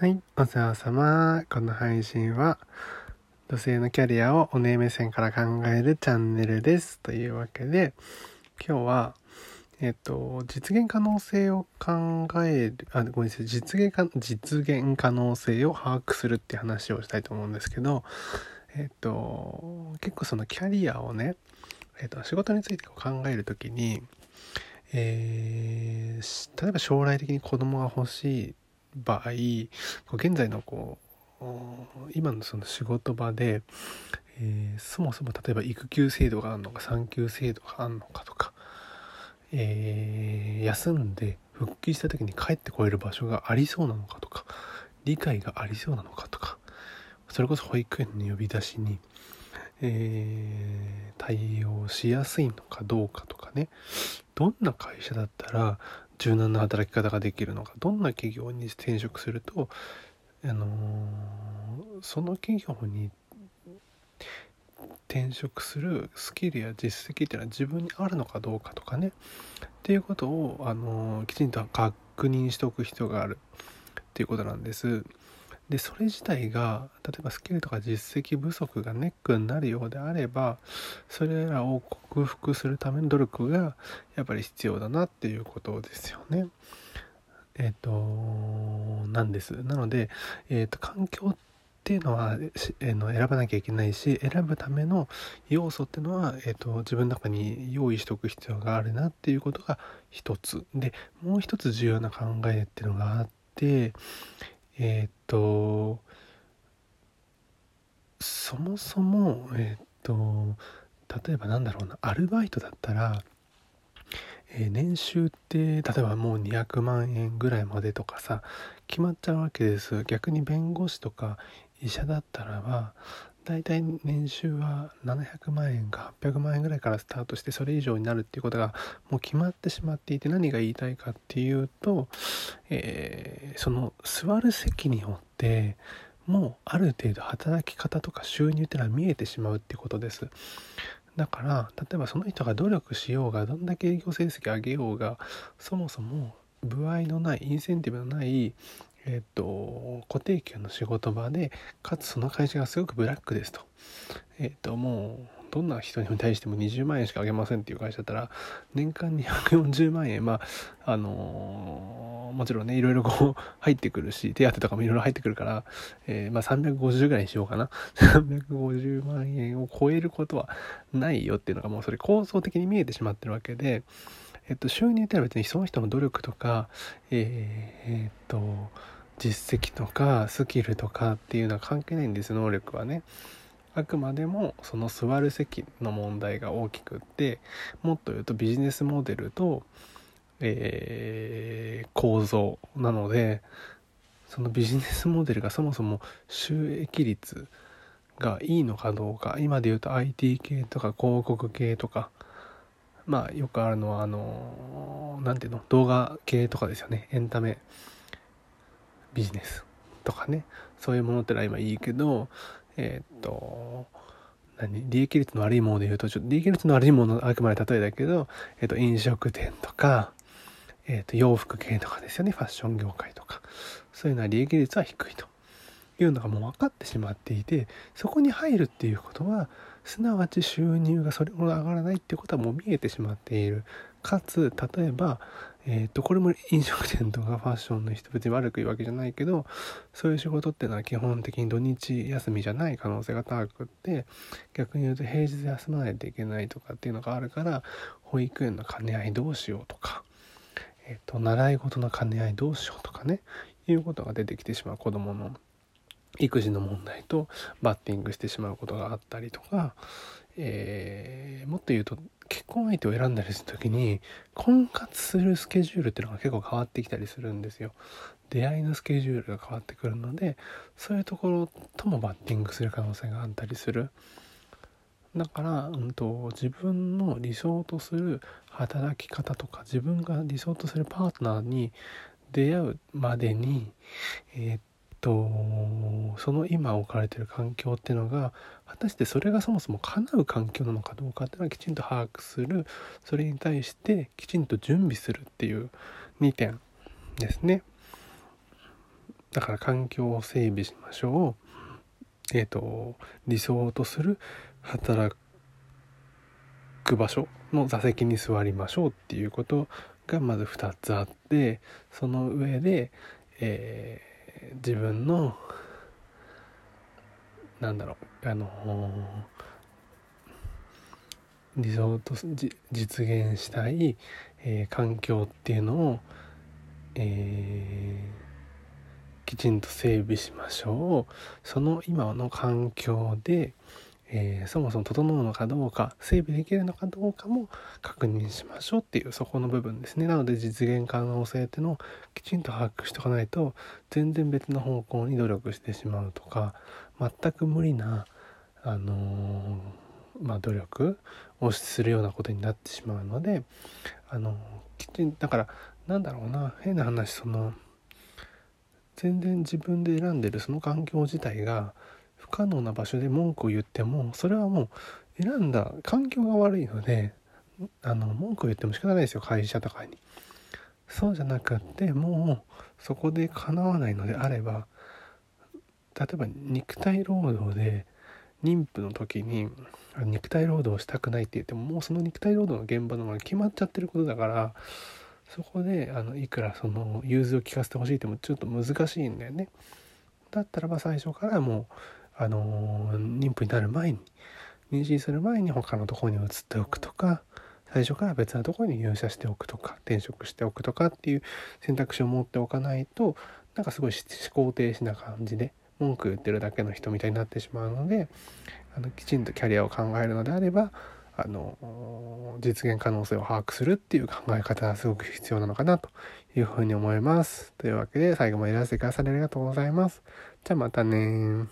はい、お世話様。この配信は、女性のキャリアをお姉目線から考えるチャンネルです。というわけで、今日は、えっと、実現可能性を考える、あ、ごめんなさい、実現か、実現可能性を把握するって話をしたいと思うんですけど、えっと、結構そのキャリアをね、えっと、仕事について考えるときに、えー、例えば将来的に子供が欲しい場合現在のこう今のその仕事場で、えー、そもそも例えば育休制度があるのか産休制度があるのかとか、えー、休んで復帰した時に帰ってこれる場所がありそうなのかとか理解がありそうなのかとかそれこそ保育園の呼び出しに、えー、対応しやすいのかどうかとかねどんな会社だったら柔軟な働き方ができるのかどんな企業に転職すると、あのー、その企業に転職するスキルや実績っていうのは自分にあるのかどうかとかねっていうことを、あのー、きちんと確認しておく必要があるっていうことなんです。でそれ自体が例えばスキルとか実績不足がネックになるようであればそれらを克服するための努力がやっぱり必要だなっていうことですよね。えっ、ー、となんです。なので、えっ、ー、と環境っていうのは、えー、の選ばなきゃいけないし選ぶための要素っていうのは、えーと、自分の中に用意しておく必要があるなっていうことが一つでもう一つ重要な考えっていうのがあってえっ、とそもそもえっ、と例えばなんだろうなアルバイトだったら、えー、年収って例えばもう200万円ぐらいまでとかさ決まっちゃうわけです。逆に弁護士とか医者だったらば大体年収は700万円か800万円ぐらいからスタートしてそれ以上になるっていうことがもう決まってしまっていて何が言いたいかっていうと、えー、その座る席によってもうある程度働き方とか収入っていうのは見えてしまうっていうことです。だから例えばその人が努力しようがどんだけ営業成績上げようがそもそも歩合のないインセンティブのないえっと、固定給の仕事場で、かつその会社がすごくブラックですと。えっと、もう、どんな人に対しても20万円しかあげませんっていう会社だったら、年間240万円、まあ、あのー、もちろんね、いろいろこう入ってくるし、手当とかもいろいろ入ってくるから、えー、まあ350ぐらいにしようかな。350万円を超えることはないよっていうのがもうそれ構造的に見えてしまってるわけで、えっと、収入ってのは別にその人の努力とか、えー、えー、っと、実績とかスキルとかっていうのは関係ないんです能力はね。あくまでもその座る席の問題が大きくってもっと言うとビジネスモデルと、えー、構造なのでそのビジネスモデルがそもそも収益率がいいのかどうか今で言うと IT 系とか広告系とかまあよくあるのはあの何ていうの？動画系とかですよね。エンタメ。ビジネスとかね。そういうものってのは今いいけどえー、っと何？利益率の悪いもので言うとちょっと利益率の悪いものあくまで例えだけど、えー、っと飲食店とか、えー、っと洋服系とかですよね。ファッション業界とか。そういうのは利益率は低いというのがもう分かってしまっていてそこに入るっていうことはすなわち収入がそれほど上がらないってことはもう見えてしまっている。かつ例えば、えー、とこれも飲食店とかファッションの人別に悪く言うわけじゃないけどそういう仕事っていうのは基本的に土日休みじゃない可能性が高くって逆に言うと平日休まないといけないとかっていうのがあるから保育園の兼ね合いどうしようとか、えー、と習い事の兼ね合いどうしようとかねいうことが出てきてしまう子どもの育児の問題とバッティングしてしまうことがあったりとか、えー、もっと言うと結婚相手を選んだりする時に婚活するスケジュールっていうのが結構変わってきたりするんですよ。出会いのスケジュールが変わってくるのでそういうところともバッティングする可能性があったりする。だから、うんと、自分の理想とする働き方とか自分が理想とするパートナーに出会うまでに、えー、っとその今置かれてる環境っていうのが果たしてそれがそもそも叶う環境なのかどうかっていうのはきちんと把握するそれに対してきちんと準備するっていう2点ですね。だから環境を整備しましょうえっ、ー、と理想とする働く場所の座席に座りましょうっていうことがまず2つあってその上で、えー、自分のなんだろうあの理想と実現したい、えー、環境っていうのを、えー、きちんと整備しましょう。その今の環境で、えー、そもそも整うのかどうか整備できるのかどうかも確認しましょうっていうそこの部分ですね。なので実現可能性っていうのをきちんと把握しておかないと全然別の方向に努力してしまうとか全く無理なあのー、まあ、努力をするようなことになってしまうのであのきちんだからなんだろうな変な話その全然自分で選んでるその環境自体が可能な場所で文句を言ってもそれはもう選んだ環境が悪いのであの文句を言っても仕方ないですよ会社とかに。そうじゃなくってもうそこで叶わないのであれば例えば肉体労働で妊婦の時に肉体労働したくないって言ってももうその肉体労働の現場のが決まっちゃってることだからそこであのいくらその融通を聞かせてほしいってもちょっと難しいんだよね。だったらば最初からもうあの妊婦になる前に妊娠する前に他のとこに移っておくとか最初から別なところに入社しておくとか転職しておくとかっていう選択肢を持っておかないとなんかすごい思考停止な感じで文句言ってるだけの人みたいになってしまうのであのきちんとキャリアを考えるのであればあの実現可能性を把握するっていう考え方がすごく必要なのかなというふうに思います。というわけで最後までいらしてくださりありがとうございます。じゃあまたね